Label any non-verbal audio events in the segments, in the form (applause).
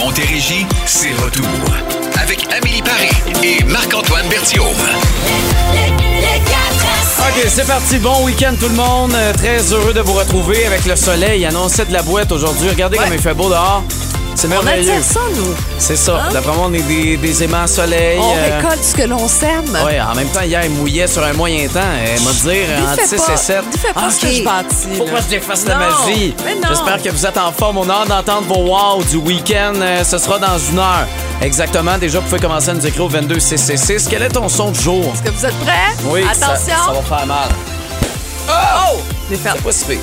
Montérégie, c'est retour. Avec Amélie Paris et Marc-Antoine Berthiaume. OK, c'est parti. Bon week-end tout le monde. Euh, Très heureux de vous retrouver avec le soleil annoncé de la boîte aujourd'hui. Regardez comme il fait beau dehors. C'est On merveilleux. attire ça, nous. C'est ça. Hein? D'après moi, on est des, des aimants soleil. On euh, récolte ce que l'on sème. Ouais, en même temps, hier, il mouillait sur un moyen temps. Elle m'a dire Lui entre fait 6 pas- et 7. lui fait pas ce que je bâtis, Faut pas que je défasse la magie. J'espère que vous êtes en forme. On a hâte d'entendre vos wow du week-end. Euh, ce sera dans une heure. Exactement. Déjà, vous pouvez commencer à nous écrire au 22 666. Quel est ton son du jour? Est-ce que vous êtes prêts? Oui, ça- Attention. Ça, va faire mal. Oh! Fait C'est pas si pire.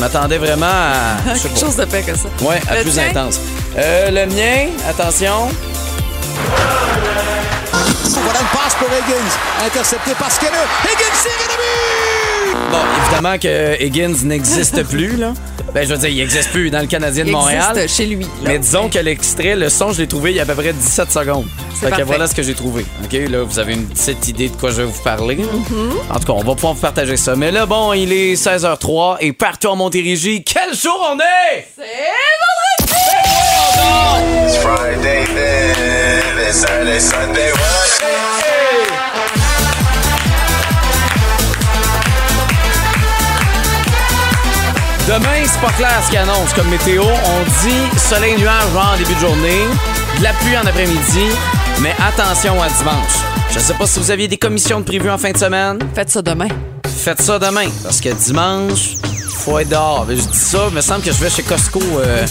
Je m'attendais vraiment à. (laughs) quelque chose de pire que ça. Ouais, à Le plus tien? intense. Euh, le mien, attention. Voilà une passe pour Higgins. Intercepté par Skinner. Higgins tire et le but! Bon, évidemment que Higgins n'existe plus, là. Ben, je veux dire, il n'existe plus dans le Canadien de Il Montréal. existe chez lui. là. Mais disons que l'extrait, le son, je l'ai trouvé il y a à peu près 17 secondes. C'est Fait que voilà ce que j'ai trouvé. OK, là, vous avez une petite idée de quoi je vais vous parler. Mm-hmm. En tout cas, on va pouvoir vous partager ça. Mais là, bon, il est 16h03 et partout en Montérégie, quel jour on est? C'est It's Friday then, it's Saturday, Sunday. Demain, c'est pas clair ce qu'il annonce comme météo. On dit soleil nuage en début de journée, de la pluie en après-midi, mais attention à dimanche. Je sais pas si vous aviez des commissions de prévues en fin de semaine. Faites ça demain. Faites ça demain, parce que dimanche, faut être dehors. Je dis ça, il me semble que je vais chez Costco euh,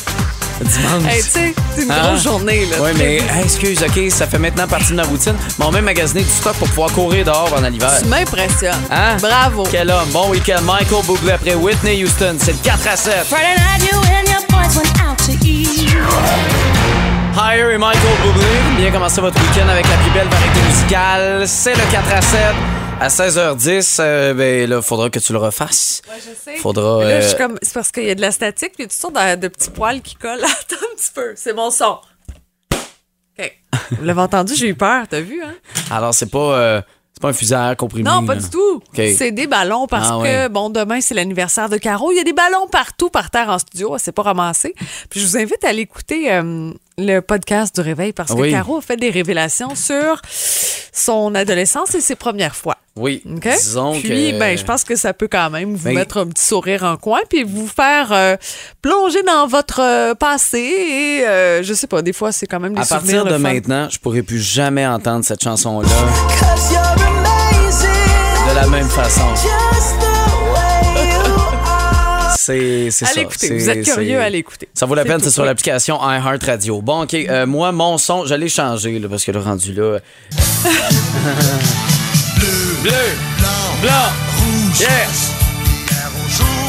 dimanche. Hey, tu sais, c'est une Hein? grosse journée, là. Oui, mais hey, excuse, OK, ça fait maintenant partie de ma routine. Mais on même magasiner du stock pour pouvoir courir dehors pendant l'hiver. Tu m'impressionnes. Hein? Bravo. Quel homme. Bon week-end. Michael Bublé après Whitney Houston. C'est le 4 à 7. Friday night, you and your boys went out to eat. Higher et Michael Bublé. Bien commencer votre week-end avec la plus belle variété musicale. C'est le 4 à 7. À 16h10, euh, ben là, faudra que tu le refasses. Ouais, je sais. Faudra. Là, je euh, suis comme. C'est parce qu'il y a de la statique, puis toutes sortes de, de petits poils qui collent. (laughs) Attends un petit peu. C'est mon son. OK. Vous l'avez entendu, j'ai eu peur, t'as vu, hein? Alors, c'est pas, euh, c'est pas un fusil à air comprimé. Non, pas là. du tout. C'est des ballons parce Ah, que, ouais. bon, demain, c'est l'anniversaire de Caro. Il y a des ballons partout par terre en studio. C'est pas ramassé. Puis je vous invite à aller écouter euh, le podcast du Réveil parce que. Caro a fait des révélations sur son adolescence et ses premières fois. Oui. OK? Disons Puis, que. ben, je pense que ça peut quand même vous Ben- mettre un petit sourire en coin puis vous faire euh, plonger dans votre euh, passé et euh, je sais pas, des fois, c'est quand même des À souvenirs partir de maintenant, je pourrai plus jamais entendre cette chanson-là de la même façon. (laughs) C'est c'est ça. Allez écouter. Vous êtes curieux, allez écouter. Ça vaut la peine, c'est sur l'application iHeartRadio. Bon, OK. euh, moi, mon son, je l'ai changé, là, parce que le rendu là. (laughs) Bleu, blanc, rouge. Yes!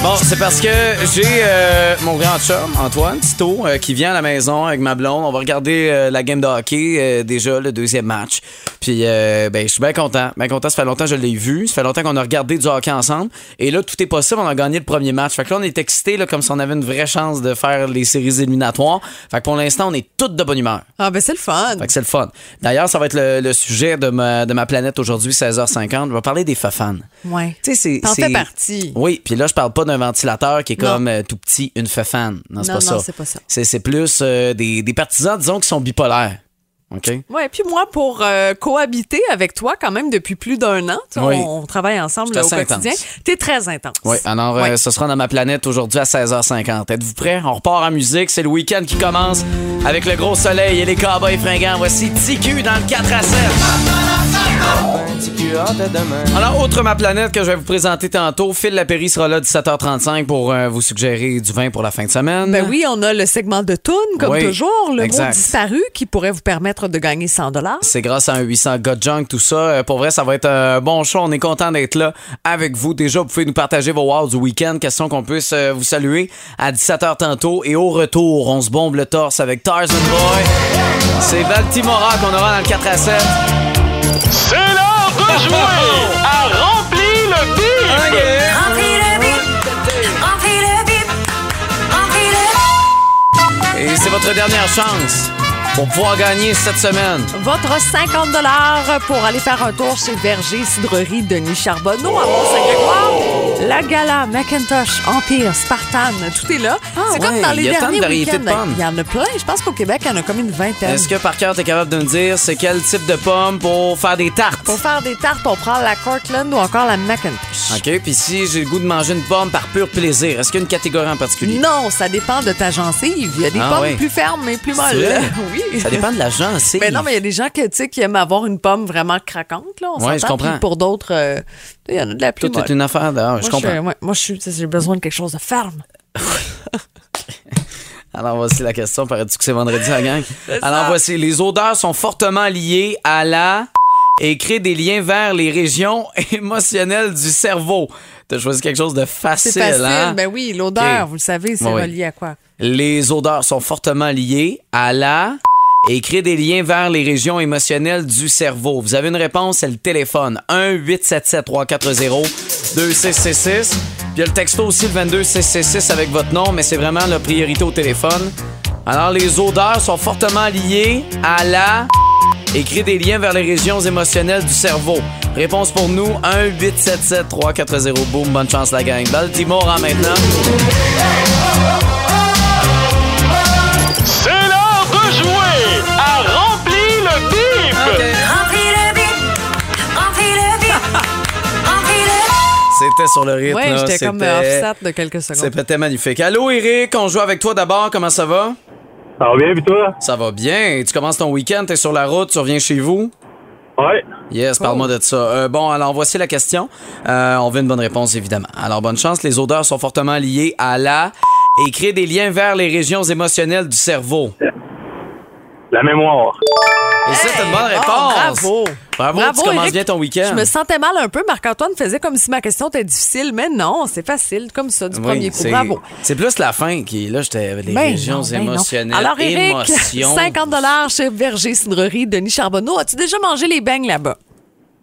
Bon, c'est parce que j'ai euh, mon grand chum, Antoine Tito, euh, qui vient à la maison avec ma blonde. On va regarder euh, la game de hockey, déjà, le deuxième match. Puis, ben, je suis bien content. Bien content, ça fait longtemps que je l'ai vu. Ça fait longtemps qu'on a regardé du hockey ensemble. Et là, tout est possible. On a gagné le premier match. Fait que là, on est excités, là, comme si on avait une vraie chance de faire les séries éliminatoires. Fait que pour l'instant, on est toutes de bonne humeur. Ah, ben, c'est le fun. Fait que c'est le fun. D'ailleurs, ça va être le, le sujet de ma, de ma planète aujourd'hui, 16h50. On va parler des fafans. Ouais. Tu sais, c'est. T'en fais partie. Oui, puis là, je parle pas d'un ventilateur qui est comme euh, tout petit, une fafan. Non, c'est Non, pas non, ça. c'est pas ça. C'est, c'est plus euh, des, des partisans, disons, qui sont bipolaires. OK? Ouais, puis moi, pour euh, cohabiter avec toi quand même depuis plus d'un an, tu sais, Oui. on, on travaille ensemble C'est là, au assez quotidien, intense. t'es très intense. Oui, alors euh, Ouais. ce sera dans ma planète aujourd'hui à 16h50. Êtes-vous prêts? On repart en musique. C'est le week-end qui commence avec le gros soleil et les cowboys fringants. Voici TQ dans le 4 à 7. Alors, autre ma planète que je vais vous présenter tantôt. Phil Lapéry sera là 17h35 pour euh, vous suggérer du vin pour la fin de semaine. Ben oui, on a le segment de Toon, comme Oui, toujours, le exact. mot disparu qui pourrait vous permettre de gagner 100 dollars. C'est grâce à un 800 God Junk, tout ça. Euh, Pour vrai, ça va être un bon show. On est content d'être là avec vous. Déjà, vous pouvez nous partager vos wow du week-end. Question qu'on puisse euh, vous saluer à 17h tantôt. Et au retour, on se bombe le torse avec Tarzan Boy. C'est Baltimora qu'on aura dans le 4 à 7. C'est l'heure de jouer à Rempli le bip! Remplis le bip, remplis le bip, remplis le bip. Et c'est votre dernière chance pour pouvoir gagner cette semaine. Votre 50 dollars pour aller faire un tour chez Verger Cidrerie Denis Charbonneau à Mont-Saint-Grégoire. La Gala, Macintosh, Empire, Spartan, tout est là. c'est ouais, comme dans les derniers variétés de week-ends. pommes. Il y en a plein. Je pense qu'au Québec, il y en a comme une vingtaine. Est-ce que par cœur, tu es capable de me dire c'est quel type de pomme pour faire des tartes? Pour faire des tartes, on prend la Cortland ou encore la Macintosh. OK, puis si j'ai le goût de manger une pomme par pur plaisir, est-ce qu'il y a une catégorie en particulier? Non, ça dépend de ta gencive. Il y a des Ah pommes ouais. plus fermes et plus C'est molles. (laughs) oui. Ça dépend de la gencive. Mais non, mais il y a des gens que, qui aiment avoir une pomme vraiment craquante. Là, on Ouais, je comprends. Pour d'autres, euh, il y en a de la plus Tout est une affaire d'ailleurs, Moi, je comprends. moi, j'ai besoin de quelque chose de ferme. (laughs) Alors voici la question, paraît-tu que c'est vendredi la gang? (laughs) Alors voici, les odeurs sont fortement liées à la et créent des liens vers les régions (laughs) émotionnelles du cerveau. T'as choisi quelque chose de facile, C'est facile. hein? Ben oui, l'odeur, vous le savez, c'est ouais. relié à quoi? Les odeurs sont fortement liées à la et des liens vers les régions émotionnelles du cerveau. Vous avez une réponse, c'est le téléphone 1 877 340 2666. Puis il y a le texto aussi le 22666 avec votre nom, mais c'est vraiment la priorité au téléphone. Alors les odeurs sont fortement liées à la et des liens vers les régions émotionnelles du cerveau. Réponse pour nous 1 877 340 boom. Bonne chance la gang. Baltimore en maintenant. Le C'était sur le rythme. Oui, j'étais comme euh, offset de quelques secondes. C'était magnifique. Allô, Eric, on joue avec toi d'abord. Comment ça va? Ça va bien, puis toi? Ça va bien. Tu commences ton week-end, t'es sur la route, tu reviens chez vous? Ouais. Yes, parle-moi de ça. Euh, bon, alors voici la question. Euh, on veut une bonne réponse, évidemment. Alors, bonne chance. Les odeurs sont fortement liées à la et créent des liens vers les régions émotionnelles du cerveau. La mémoire. Et ça, c'est une bonne Hey, bon, réponse. bravo. Bravo, Bravo, tu commences Eric. bien ton week-end. Je me sentais mal un peu. Marc-Antoine faisait comme si ma question était difficile, mais non, c'est facile, comme ça, du Oui, premier coup. c'est- Bravo. C'est plus la fin qui, là, j'étais les Ben régions non, ben non. émotionnelles. Alors, Eric, Émotions. 50 chez Verger Cidrerie, Denis Charbonneau. As-tu déjà mangé les beignes là-bas?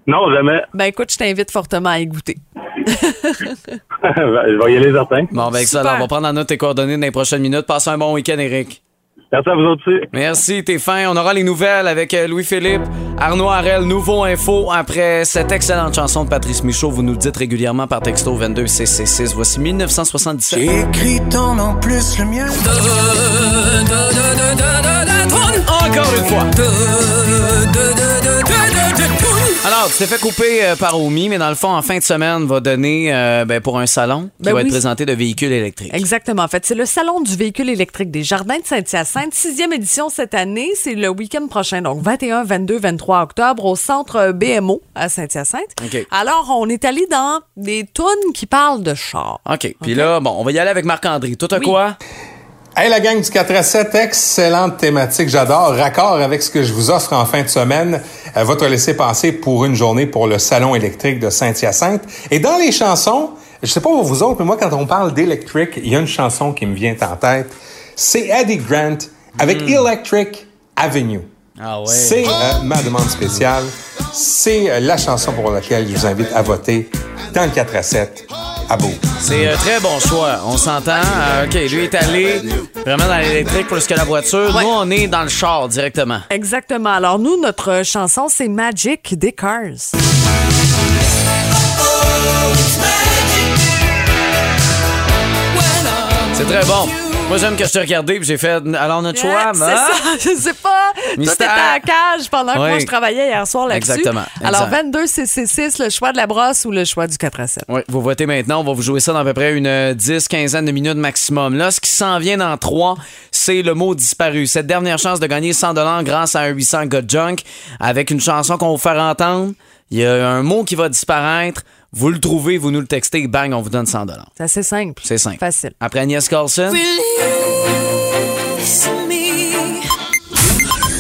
Non, jamais. Ben écoute, je t'invite fortement à y goûter. (laughs) je vais y aller certain. Bon, ben, ça, Super. alors, on va prendre en note tes coordonnées dans les prochaines minutes. Passe un bon week-end, Eric. Merci à vous autres aussi. Merci, t'es fin. On aura les nouvelles avec euh, Louis-Philippe, Arnaud Harel, Nouveau Info. Après cette excellente chanson de Patrice Michaud, vous nous le dites régulièrement par texto 22666. Voici 1977. Écrit ton nom plus le mien. Encore une fois. Alors, tu t'es fait couper euh, par Omi, mais dans le fond, en fin de semaine, va donner euh, ben, pour un salon qui Ben va oui. être présenté de véhicules électriques. Exactement. En fait, c'est le Salon du véhicule électrique des Jardins de Saint-Hyacinthe, sixième édition cette année. C'est le week-end prochain, donc 21, 22, 23 octobre, au centre BMO à Saint-Hyacinthe. OK. Alors, on est allé dans des tunes qui parlent de char. OK. Puis là, bon, on va y aller avec Marc-André. T'as Oui. quoi? Hey la gang du 4 à 7, excellente thématique, j'adore. Raccord avec ce que je vous offre en fin de semaine, votre laisser passer pour une journée pour le salon électrique de Saint-Hyacinthe. Et dans les chansons, je sais pas pour vous autres, mais moi quand on parle d'électrique, il y a une chanson qui me vient en tête. C'est Eddie Grant avec Electric Avenue. Ah ouais. C'est euh, ma demande spéciale. C'est euh, la chanson pour laquelle je vous invite à voter dans le 4 à 7 à. C'est un très bon choix. On s'entend. Euh, OK, lui est allé vraiment dans l'électrique plus que la voiture. Ouais. Nous, on est dans le char directement. Exactement. Alors, nous, notre chanson, c'est Magic des Cars. C'est très bon. Moi, j'aime que je t'ai regardé puis j'ai fait. Alors, notre choix, c'est mais- ça, (laughs) je sais pas. Mystère. Toi, t'étais à la cage pendant que Oui. moi, je travaillais hier soir là-dessus. Exactement, Alors, exact. 22 666 le choix de la brosse ou le choix du 4 à 7. Oui, vous votez maintenant. On va vous jouer ça dans à peu près une euh, 10, quinzaine de minutes maximum. Là, ce qui s'en vient dans 3, c'est le mot disparu. Cette dernière chance de gagner 100 grâce à un 800 God Junk avec une chanson qu'on va vous faire entendre. Il y a un mot qui va disparaître. Vous le trouvez, vous nous le textez, bang, on vous donne 100 C'est assez simple. C'est simple. Facile. Après Agnès Carlson,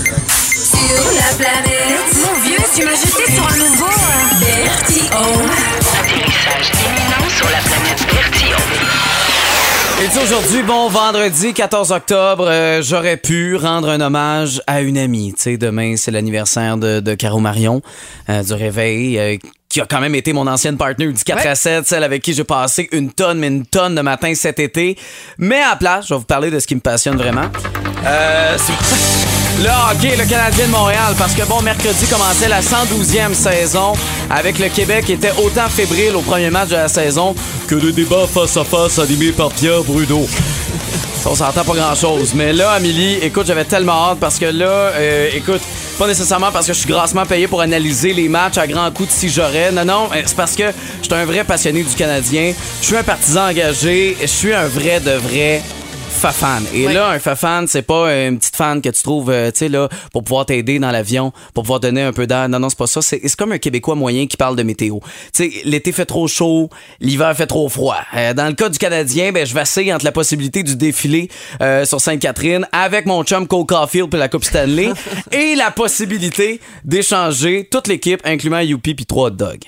Sur la planète. Mon vieux, tu m'as jeté sur un nouveau. euh, Bertie Atterrissage imminent sur la planète Bertillon. Et tu sais, aujourd'hui, bon vendredi 14 octobre, euh, j'aurais pu rendre un hommage à une amie. Tu sais, demain, c'est l'anniversaire de, de Caro Marion, euh, du réveil, euh, qui a quand même été mon ancienne partner du 4 à 7, celle avec qui j'ai passé une tonne, mais une tonne de matin cet été. Mais à la place, je vais vous parler de ce qui me passionne vraiment. Euh, (laughs) le hockey, le Canadien de Montréal, parce que bon, mercredi commençait la 112e saison avec le Québec qui était autant fébrile au premier match de la saison que le débat face à face animé par Pierre Brudeau. On s'entend pas grand chose. Mais là, Amélie, écoute, j'avais tellement hâte parce que là, euh, écoute, pas nécessairement parce que je suis grassement payé pour analyser les matchs à grands coups de si j'aurais. Non, non, euh, c'est parce que je suis un vrai passionné du Canadien. Je suis un partisan engagé. Je suis un vrai de vrai fafan. Et là, un fafan, c'est pas une petite fan que tu trouves, euh, tu sais, là, pour pouvoir t'aider dans l'avion, pour pouvoir donner un peu d'air. Non, non, c'est pas ça. C'est comme un Québécois moyen qui parle de météo. Tu sais, l'été fait trop chaud, l'hiver fait trop froid. Euh, dans le cas du Canadien, ben, je vacille entre la possibilité du défilé euh, sur Sainte-Catherine avec mon chum Cole Caulfield pour la Coupe Stanley (laughs) et la possibilité d'échanger toute l'équipe, incluant Youpi puis trois hot dogs.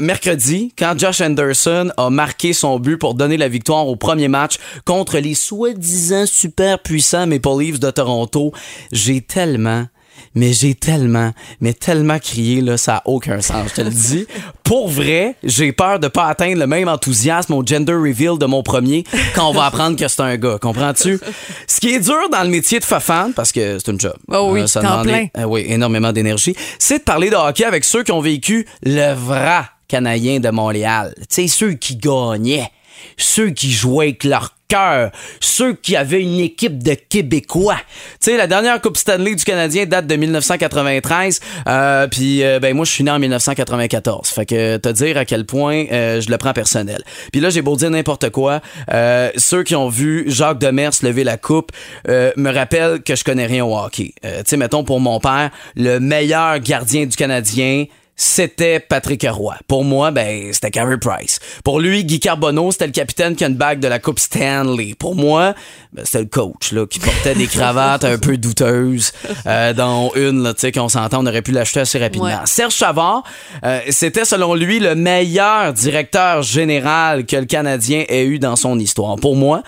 Mercredi, quand Josh Anderson a marqué son but pour donner la victoire au premier match contre les soi-disant super puissants Maple Leafs de Toronto, j'ai tellement mais j'ai tellement, mais tellement crié, là, ça a aucun sens, je te le dis. (laughs) Pour vrai, j'ai peur de pas atteindre le même enthousiasme au gender reveal de mon premier quand on va apprendre que c'est un gars, comprends-tu? Ce qui est dur dans le métier de fafan, parce que c'est une job. Oh oui, ça temps demande plein. euh, oui, énormément d'énergie, c'est de parler de hockey avec ceux qui ont vécu le vrai Canadien de Montréal. Tu sais, ceux qui gagnaient, ceux qui jouaient avec leur cœur, ceux qui avaient une équipe de Québécois. Tu sais, la dernière Coupe Stanley du Canadien date de 1993, euh, puis euh, ben moi je suis né en 1994. Fait que te dire à quel point euh, je le prends personnel. Puis là j'ai beau dire n'importe quoi, euh, ceux qui ont vu Jacques Demers lever la coupe me rappellent que je connais rien au hockey. Tu sais, mettons pour mon père, le meilleur gardien du Canadien c'était Patrick Roy. Pour moi, ben, c'était Carey Price. Pour lui, Guy Carbonneau, c'était le capitaine qui a une bague de la Coupe Stanley. Pour moi, ben, c'était le coach, là, qui portait des cravates un peu douteuses, euh, dont une, là, tu sais, qu'on s'entend, on aurait pu l'acheter assez rapidement. Ouais. Serge Chavard, euh, c'était selon lui le meilleur directeur général que le Canadien ait eu dans son histoire. Pour moi,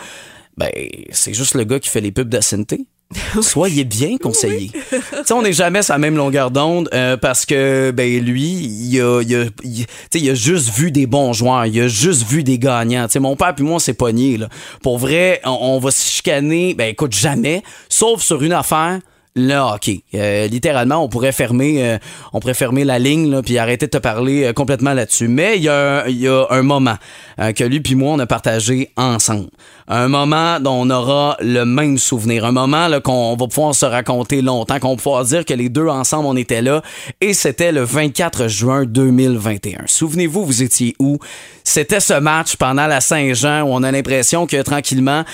ben, c'est juste le gars qui fait les pubs de Santé. (laughs) Soyez bien conseillé. Tu sais, on n'est jamais sur la même longueur d'onde euh, parce que ben lui, il a, il, a, il- tu sais, il a juste vu des bons joueurs, il a juste vu des gagnants. Tu sais, mon père puis moi, pognés. Là. Pour vrai, on, on va se chicaner, ben écoute, jamais, sauf sur une affaire. Le hockey. Euh, littéralement, on pourrait fermer, euh, on pourrait fermer la ligne là, puis arrêter de te parler euh, complètement là-dessus. Mais il y, a un- y a un moment que lui puis moi on a partagé ensemble. Un moment dont on aura le même souvenir. Un moment là, qu'on va pouvoir se raconter longtemps, qu'on va pouvoir dire que les deux ensemble on était là. Et c'était le 24 juin 2021. Souvenez-vous, vous étiez où? C'était ce match pendant la Saint-Jean où on a l'impression que tranquillement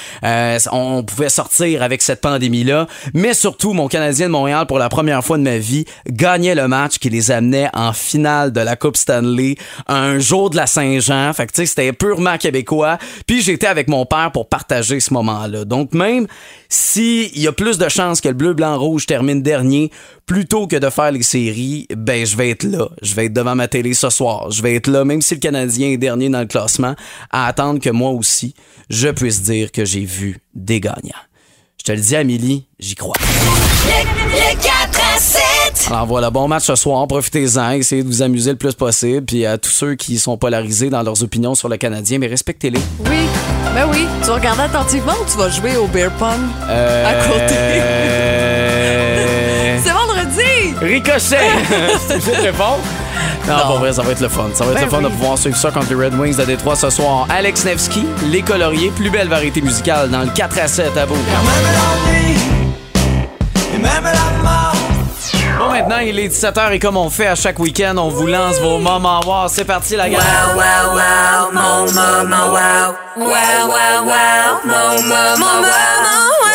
on pouvait sortir avec cette pandémie là. Mais surtout, mon Canadien de Montréal pour la première fois de ma vie gagnait le match qui les amenait en finale de la Coupe Stanley un jour de la Saint-Jean. Fait que tu sais, c'était purement québécois. Puis j'étais avec mon père pour partager ce moment-là. Donc même s'il y a plus de chances que le bleu, blanc, rouge termine dernier plutôt que de faire les séries, ben je vais être là. Je vais être devant ma télé ce soir. Je vais être là, même si le Canadien est dernier dans le classement, à attendre que moi aussi, je puisse dire que j'ai vu des gagnants. Je te le dis, Amélie, j'y crois. Le 4 à 7. Alors voilà, bon match ce soir. Profitez-en, essayez de vous amuser le plus possible. Puis à tous ceux qui sont polarisés dans leurs opinions sur le Canadien, mais respectez-les. Oui, ben oui. Tu vas regarder attentivement ou tu vas jouer au beer pong Euh, à côté? euh, (laughs) C'est vendredi! Ricochet! (laughs) C'est de répondre? Non, pour vrai, ça va être le fun. Ça va être Ben le fun oui. de pouvoir suivre ça contre les Red Wings de Détroit ce soir. Alex Nevsky, Les Coloriers, plus belle variété musicale dans le 4 à 7 à Bon, maintenant, il est 17h et comme on fait à chaque week-end, on vous lance vos moments wow. C'est parti, la gang! Wow, wow, wow, mon wow. Wow, wow, wow, mon wow.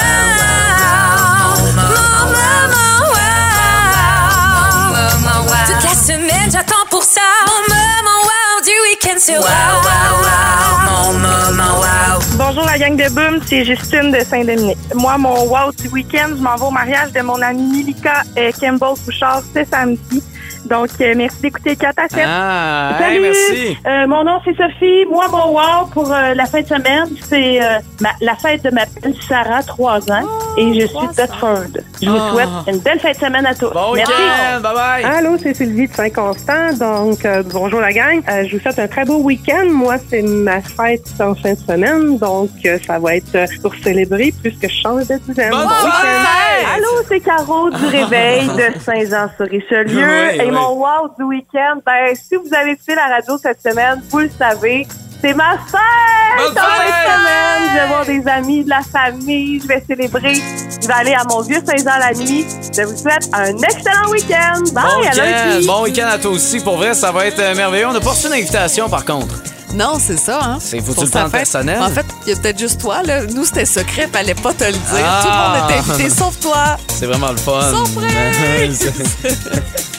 Wow, wow, wow, mon maman, wow. Bonjour la gang de Boom, c'est Justine de Saint-Dominique. Moi, mon wow du week-end, je m'en vais au mariage de mon amie Milika euh, Campbell Bouchard ce samedi. Donc, euh, merci d'écouter 4 à 7. Ah, hey, Salut! merci! Euh, mon nom, c'est Sophie. Moi, mon wow pour euh, la fin de semaine, c'est euh, ma- la fête de ma belle Sarah, 3 ans, et je suis Bedford. Je vous Ah. souhaite une belle fin de semaine à tous. Bon Merci. week-end, bye bye. Allô, c'est Sylvie de Saint-Constant. Donc, euh, bonjour la gang. Euh, je vous souhaite un très beau week-end. Moi, c'est ma fête en fin de semaine. Donc, euh, ça va être pour célébrer plus que je change de dizaine. Bonne Bon week-end. fête! Allô, c'est Caro du (laughs) Réveil de Saint-Jean-sur-Richelieu. Oui, Et oui. mon wow du week-end, ben, si vous avez fait la radio cette semaine, vous le savez, c'est ma fête! Bonne en fin de fête! semaine. Je vais voir des amis, de la famille, je vais célébrer. Je vais aller à mon vieux Saint-Jean la nuit. Je vous souhaite un excellent week-end. Bye, Bon à week-end, lundi. bon week-end à toi aussi. Pour vrai, ça va être euh, merveilleux. On n'a pas reçu une invitation, par contre. Non, c'est ça, hein? C'est- Pour le fête. personnel? En fait, il y a peut-être juste toi, là. Nous, c'était secret, fallait pas te le dire. Ah! Tout le monde était invité, sauf toi. C'est vraiment le fun. Surprise! (laughs)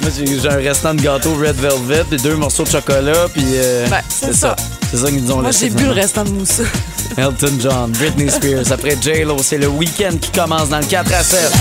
Moi, j'ai un restant de gâteau Red Velvet, puis deux morceaux de chocolat, puis. euh, Ben, c'est ça. C'est ça qu'ils nous ont Moi, j'ai bu le restant de mousseux. Elton John, Britney Spears. Après J-Lo, c'est le week-end qui commence dans le 4 à 7.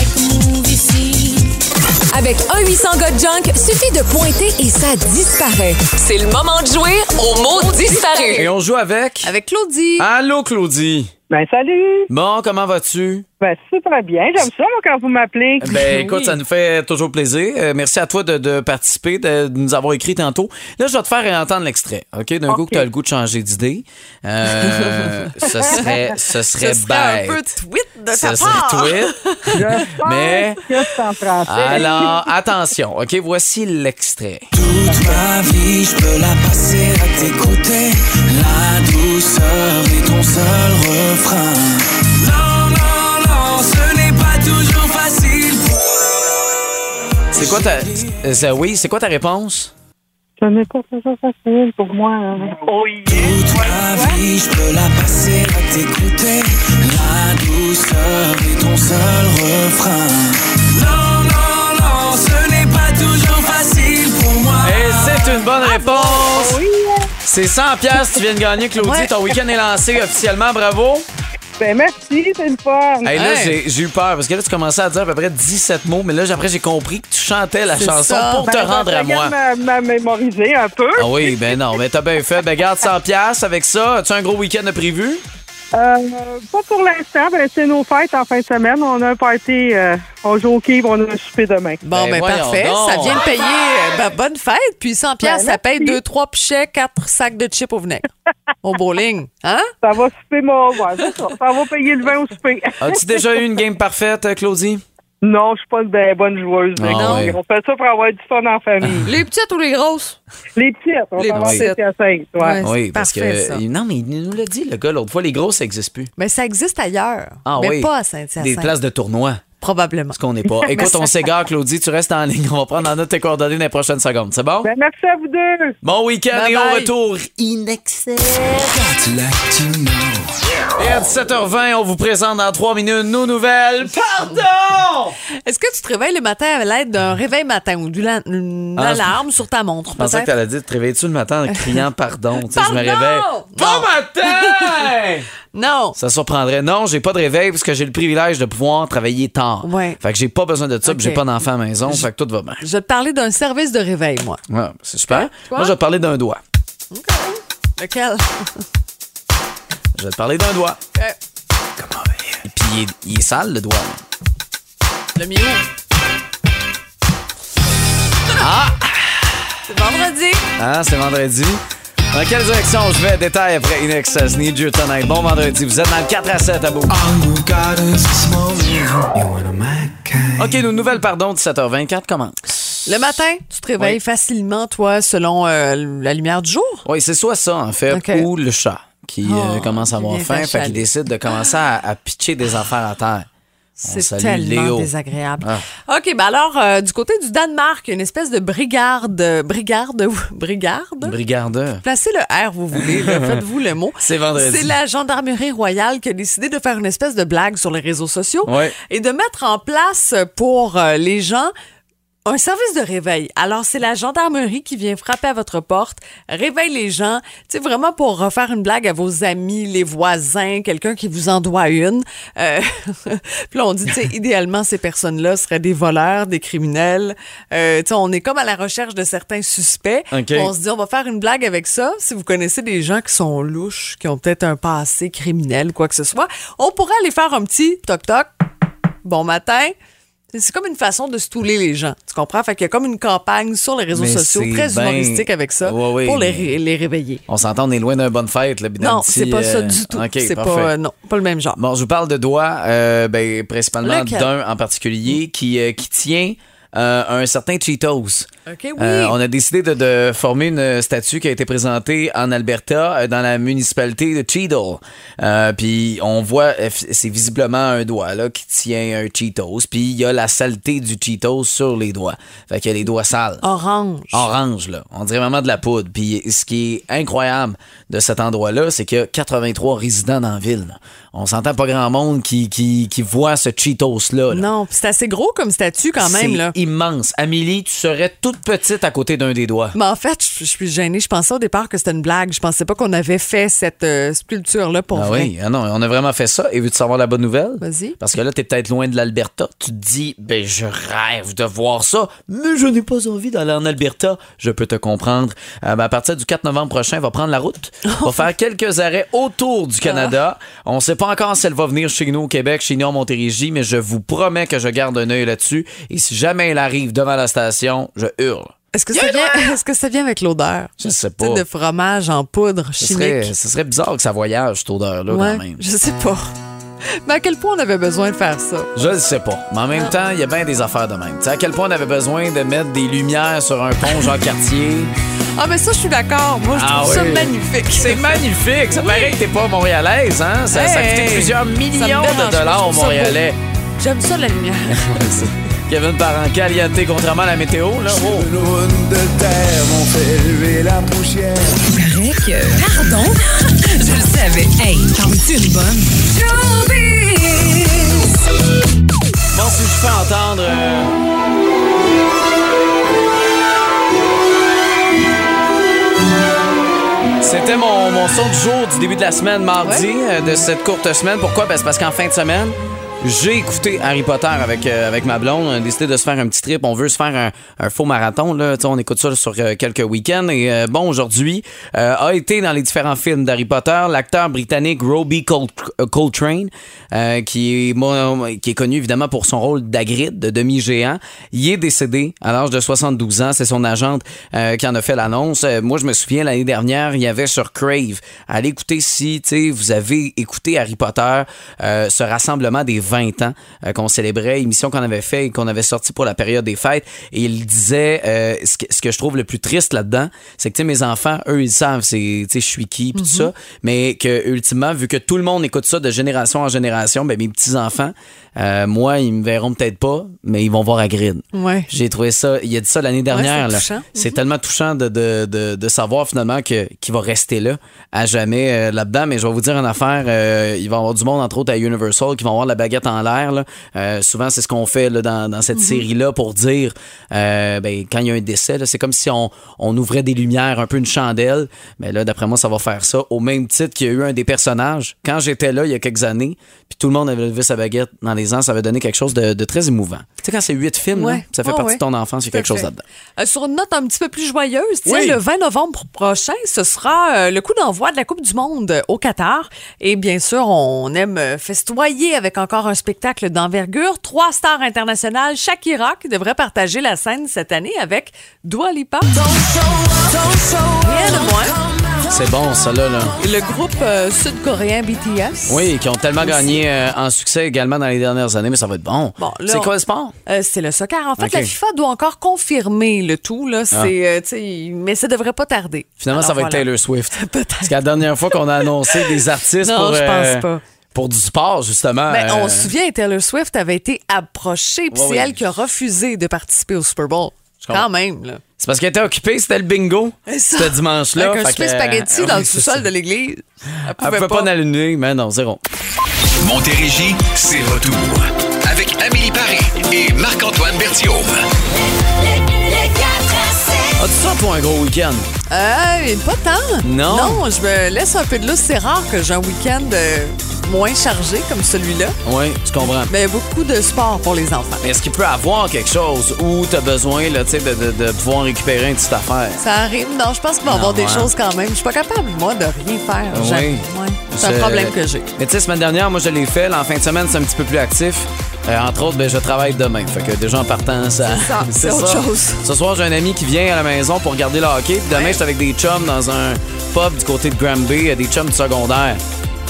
Avec un 800 gars de junk, suffit de pointer et ça disparaît. C'est le moment de jouer au mot disparu. Et on joue avec? Avec Claudie. Allô, Claudie. Ben, salut. Bon, comment vas-tu? Ben, c'est très bien. J'aime ça, moi, quand vous m'appelez. Ben, écoute, ça nous fait toujours plaisir. Euh, merci à toi de, de participer, de, de nous avoir écrit tantôt. Là, je vais te faire entendre l'extrait, OK? D'un coup que tu as le goût de changer d'idée. Euh, (laughs) ce serait, ce serait Ce serait un bête. peu tweet de Ce ta serait part. tweet. (laughs) Mais- que c'est en français. Alors, attention, OK? Voici l'extrait. Toute ma vie, je peux la passer à tes côtés. La douceur est ton seul refrain. Non, non, non, ce n'est pas toujours facile. C'est quoi ta. euh, ça- oui, c'est quoi ta réponse? Ce n'est pas toujours facile pour moi. Oh, Toute ma vie, je peux la passer à t'écouter. La douceur est ton seul refrain. Non, non, non, ce n'est pas toujours facile pour moi. Et c'est une bonne réponse. C'est 100 pièces tu viens de gagner, Claudie. Ouais. Ton week-end est lancé officiellement. Bravo. Ben, merci, c'est une fun. Hey, là, Hey. j'ai- eu peur parce que là, tu commençais à dire à peu près 17 mots, mais là, après, j'ai compris que tu chantais la chanson ça. pour te Ben, rendre à moi. m'a- m'a mémoriser un peu. Ah oui, ben non, mais t'as bien fait. Ben garde 100 pièces avec ça. As-tu un gros week-end de prévu? Euh, pas pour l'instant. Ben, c'est nos fêtes en fin de semaine. On a un party. euh, on joue au puis on a un souper demain. Bon, Ben, ben, parfait. donc. Ça vient de payer. ben, bonne fête. Puis 100 pièces, Ben, ça paye merci. 2 3 pichets, 4 sacs de chips au vinaigre. (laughs) au bowling. Hein? Ça va souper mon. Ouais, c'est ça. Ça va payer le vin au souper. As-tu déjà eu une game parfaite, Claudie? Non, je suis pas une ben- bonne joueuse. mais Ah, ouais. On fait ça pour avoir du fun en famille. Les petites ou les grosses? Les petites, on Les va avoir petites. à cinq, ouais. Ouais. Oui, parce parfait, que. ça. Non, mais il nous l'a dit, le gars, l'autre fois, les grosses, ça n'existe plus. Mais ça existe ailleurs. Ah mais oui. pas à Saint-Hyacinthe. Des places de tournoi. Probablement. Ce qu'on n'est pas. (laughs) Écoute, on s'égare, Claudie. Tu restes en ligne. On va prendre en note tes coordonnées dans les prochaines secondes. C'est bon? Ben, merci à vous deux. Bon week-end Bye et au retour, à 17h20, on vous présente dans 3 minutes nos nouvelles. Pardon! Est-ce que tu te réveilles le matin à l'aide d'un réveil matin ou d'une Ah, alarme sur ta montre? Je pensais que peut-être? t'allais dire, te réveilles-tu le matin en (laughs) criant pardon? Tu sais, je me Pardon! réveille. Bon Non. matin! (laughs) Non. Ça surprendrait. Non, j'ai pas de réveil parce que j'ai le privilège de pouvoir travailler tard. Ouais. Fait que j'ai pas besoin de ça, puis Ok. j'ai pas d'enfant à la maison, fait que tout va bien. Je vais te parler d'un service de réveil, moi. Ouais, c'est super. Quoi? Moi, je vais te parler d'un doigt. Lequel? Je vais te parler d'un doigt. Ok. Et puis, il est, il est sale, le doigt. Le mien. Ah! C'est vendredi. Hein, c'est vendredi. Dans quelle direction je vais? Détail après Inexcess, Need You Tonight. Bon vendredi, vous êtes dans le 4 à 7 à bout. OK, nos nouvelles, pardon, 17h24 commence. Le matin, tu te réveilles Oui. facilement, toi, selon euh, la lumière du jour? Oui, c'est soit ça, en fait, OK. ou le chat qui Oh, euh, commence à avoir vient faim, fait qu'il décide de commencer à, à pitcher des affaires à terre. C'est tellement Léo. désagréable. Ah. OK, ben alors, euh, du côté du Danemark, une espèce de brigade, euh, brigade, (laughs) brigade? Brigardeur. Placez le R, vous voulez, (laughs) faites-vous le mot. C'est vendredi. C'est la gendarmerie royale qui a décidé de faire une espèce de blague sur les réseaux sociaux Ouais. et de mettre en place pour euh, les gens un service de réveil. Alors, c'est la gendarmerie qui vient frapper à votre porte, réveille les gens, tu sais, vraiment pour refaire une blague à vos amis, les voisins, quelqu'un qui vous en doit une. Euh, (laughs) puis là, on dit, tu sais, idéalement, ces personnes-là seraient des voleurs, des criminels. Euh, tu sais, on est comme à la recherche de certains suspects. OK. Puis On se dit, on va faire une blague avec ça. Si vous connaissez des gens qui sont louches, qui ont peut-être un passé criminel, quoi que ce soit, on pourrait aller faire un petit toc-toc. Bon matin. C'est comme une façon de stouler les gens. Tu comprends? Fait qu'il y a comme une campagne sur les réseaux Mais sociaux très ben- humoristique avec ça Ouais, ouais, pour les, ré- les réveiller. On s'entend, on est loin d'une bonne fête, là, Non, c'est pas ça euh, du tout. OK, c'est pas, euh, non, pas le même genre. Bon, je vous parle de doigts, euh, ben, principalement d'un en particulier qui, euh, qui tient euh, un certain Cheetos. OK, oui. Euh, on a décidé de, de former une statue qui a été présentée en Alberta, euh, dans la municipalité de Cheadle. Euh, puis on voit, euh, c'est visiblement un doigt là qui tient un Cheetos. Puis il y a la saleté du Cheetos sur les doigts. Fait qu'il y a les doigts sales. Orange. Orange, là. On dirait vraiment de la poudre. Puis ce qui est incroyable de cet endroit-là, c'est qu'il y a 83 résidents dans la ville. là. On s'entend pas grand monde qui, qui, qui voit ce Cheetos-là. là. Non, c'est assez gros comme statut quand même. Là. Immense. Amélie, tu serais toute petite à côté d'un des doigts. Mais en fait, je, je suis gênée. Je pensais au départ que c'était une blague. Je pensais pas qu'on avait fait cette euh, sculpture-là pour ah vrai. oui, ah non, on a vraiment fait ça. Et veux-tu savoir la bonne nouvelle? Vas-y. Parce que là, t'es peut-être loin de l'Alberta. Tu te dis, ben, je rêve de voir ça, mais je n'ai pas envie d'aller en Alberta. Je peux te comprendre. Euh, ben, à partir du 4 novembre prochain, elle va prendre la route. (laughs) va faire quelques arrêts autour du Canada. On sait pas encore si elle va venir chez nous au Québec, chez nous en Montérégie, mais je vous promets que je garde un œil là-dessus. Et si jamais elle arrive devant la station, je hurle. Est-ce que, ça vient, (laughs) est-ce que ça vient avec l'odeur? Je sais pas. de fromage en poudre Ce chimique. serait, ce serait bizarre que ça voyage, cette odeur-là, Ouais, quand même. je sais pas. (laughs) Mais à quel point on avait besoin de faire ça? Je ne sais pas. Mais en même temps, il y a bien des affaires de même. Tu sais, à quel point on avait besoin de mettre des lumières sur un pont Jean-Cartier? Ah, mais ça, je suis d'accord. Moi, je Ah trouve ça magnifique. C'est (laughs) magnifique. Ça Oui. paraît que t'es pas montréalaise, hein? Ça, ça a coûté plusieurs millions de dollars aux Montréalais. J'aime ça, la lumière. Kevin Parent, caliente, contrairement à la météo, là. Oh. de terre m'ont fait lever la poussière. Paraît que. Pardon? (laughs) Je le savais. Hey, t'en veux-tu une bonne? Bon, si je fais entendre. euh, C'était mon, mon son du jour du début de la semaine, mardi, euh, de cette courte semaine. Pourquoi? Ben, c'est parce qu'en fin de semaine, j'ai écouté Harry Potter avec, euh, avec ma blonde. On a décidé de se faire un petit trip. On veut se faire un, faux marathon. Là. On écoute ça sur euh, quelques week-ends. Et euh, bon, aujourd'hui, a été dans les différents films d'Harry Potter l'acteur britannique Robbie Col- Coltrane, qui, est, qui est connu évidemment pour son rôle d'Agrid, de demi-géant. Il est décédé à l'âge de 72 ans. C'est son agente qui en a fait l'annonce. Moi, je me souviens, l'année dernière, il y avait sur Crave. Allez écouter si vous avez écouté Harry Potter, ce rassemblement des 20 ans euh, qu'on célébrait, émission qu'on avait fait et qu'on avait sorti pour la période des fêtes. Et il disait, euh, ce, que, ce que je trouve le plus triste là-dedans, c'est que mes enfants, eux, ils savent, c'est, tu sais, je suis qui, pis tout ça, mais que ultimement, vu que tout le monde écoute ça de génération en génération, ben mes petits-enfants, euh, moi, ils me verront peut-être pas, mais ils vont voir à grid. Ouais. J'ai trouvé ça, il a dit ça l'année dernière. c'est. C'est tellement touchant de, de, de, de savoir finalement qu'il va rester là à jamais euh, là-dedans. Mais je vais vous dire une affaire, euh, il va y avoir du monde, entre autres à Universal, qui vont avoir la baguette en l'air. souvent, c'est ce qu'on fait là, dans, dans cette série-là pour dire ben, quand il y a un décès, c'est comme si on, on ouvrait des lumières, un peu une chandelle. Mais là, d'après moi, ça va faire ça. Au même titre qu'il y a eu un des personnages. Quand j'étais là il y a quelques années, puis tout le monde avait levé sa baguette dans les ans, ça avait donné quelque chose de, de très émouvant. Tu sais, quand c'est huit films, là, ça fait Ouais, partie ouais. de ton enfance, il y a quelque chose là-dedans. Euh, sur une note un petit peu plus joyeuse, Oui. le 20 novembre prochain, ce sera euh, le coup d'envoi de la Coupe du Monde au Qatar. Et bien sûr, on aime euh, festoyer avec encore un spectacle d'envergure. Trois stars internationales, Shakira, qui devrait partager la scène cette année avec Dua Lipa. Rien de moins. C'est bon, ça, là. le groupe euh, sud-coréen BTS. Oui, qui ont tellement Aussi. gagné euh, en succès également dans les dernières années, mais ça va être bon. C'est on- quoi le sport? Euh, c'est le soccer. En fait, la FIFA doit encore confirmer le tout. Là. Ah. C'est, mais ça devrait pas tarder. Finalement, Alors, ça va être. Taylor Swift. (laughs) Parce que la dernière fois qu'on a annoncé des (laughs) artistes Non, pour, je pense pas. pour du sport, justement. Ben, on se souvient, Taylor Swift avait été approchée, puis Ouais, c'est oui. elle qui a refusé de participer au Super Bowl. Quand même, là. C'est parce qu'elle était occupée, c'était le bingo. C'était dimanche-là. Avec un fait souper spaghetti euh, dans oui, le sous-sol de l'église. Elle Elle pouvait pouvait pas. pas l'allumer, mais non, zéro. Montérégie, c'est retour. Avec Amélie Paris et Marc-Antoine Berthiaume. As-tu ça pour un gros week-end? Euh, pas tant. Non? Non, je me laisse un peu de lousse. C'est rare que j'ai un week-end euh, moins chargé comme celui-là. Oui, tu comprends. Mais il y a beaucoup de sport pour les enfants. Mais est-ce qu'il peut avoir quelque chose où tu as besoin là, de, de, de pouvoir récupérer une petite affaire? Ça arrive. Non, je pense qu'il va y avoir des ouais. choses quand même. Je suis pas capable, moi, de rien faire. Oui. Ouais. C'est un problème que j'ai. Mais tu sais, semaine dernière, moi, je l'ai fait. Là, en fin de semaine, c'est un petit peu plus actif. Euh, entre autres, ben, je travaille demain. Fait que déjà en partant, ça. ça, (laughs) c'est autre chose. Ce soir, j'ai un ami qui vient à la maison pour regarder le hockey. Puis demain, je suis avec des chums dans un pub du côté de Granby, des chums du secondaire.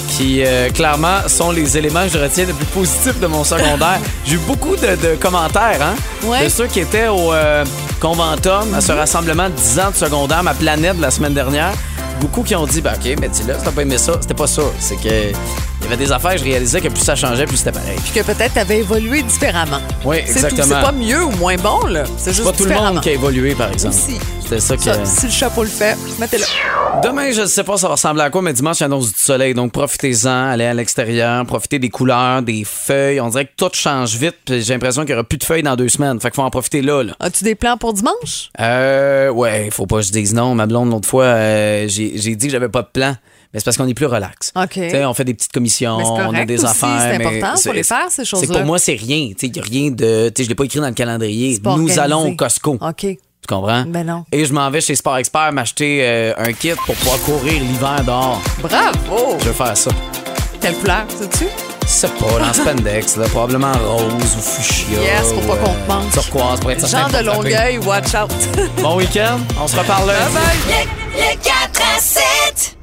Qui euh, clairement sont les éléments que je retiens les plus positifs de mon secondaire. (laughs) J'ai eu beaucoup de, de commentaires, hein? Ouais. De ceux qui étaient au euh, Conventum, à ce rassemblement de 10 ans de secondaire, ma planète, la semaine dernière. Beaucoup qui ont dit, ben OK, mais dis-le, si t'as pas aimé ça, c'était pas ça. C'est que il y avait des affaires, je réalisais que plus ça changeait, plus c'était pareil. Puis que peut-être t'avais évolué différemment. Oui, C'est tout. C'est exactement. pas mieux ou moins bon, là. C'est juste pas tout le monde qui a évolué, par exemple. Aussi. C'était ça que. Ça, si le chapeau le fait, mettez-le. Demain, je ne sais pas ça va ressembler à quoi, mais dimanche, il annonce du soleil. Donc, profitez-en, allez à l'extérieur, profitez des couleurs, des feuilles. On dirait que tout change vite. puis J'ai l'impression qu'il n'y aura plus de feuilles dans deux semaines. Fait qu'il faut en profiter là. là. As-tu des plans pour dimanche? Euh, ouais, faut pas que je dise non. Ma blonde, l'autre fois, euh, j'ai j'ai dit que j'avais pas de plan. Mais c'est parce qu'on est plus relax. On fait des petites commissions, on a des aussi, affaires. c'est mais important, faut les faire, ces choses-là. pour moi, c'est rien. Tu sais, Il n'y a rien de. Je l'ai pas écrit dans le calendrier. Nous organisé. allons au Costco. OK. Tu comprends? Ben non. Et je m'en vais chez Sport Expert m'acheter euh, un kit pour pouvoir courir l'hiver dehors. Bravo! Je vais faire ça. Quelle couleur, sais-tu? C'est pas dans (laughs) spandex, là, probablement rose ou fuchsia. Yes, faut pas qu'on euh, te manque. Turquoise pour être Jean de pour. Longueuil, watch out. Bon week-end, on se reparle lundi. Bye bye. Le 4 à 7.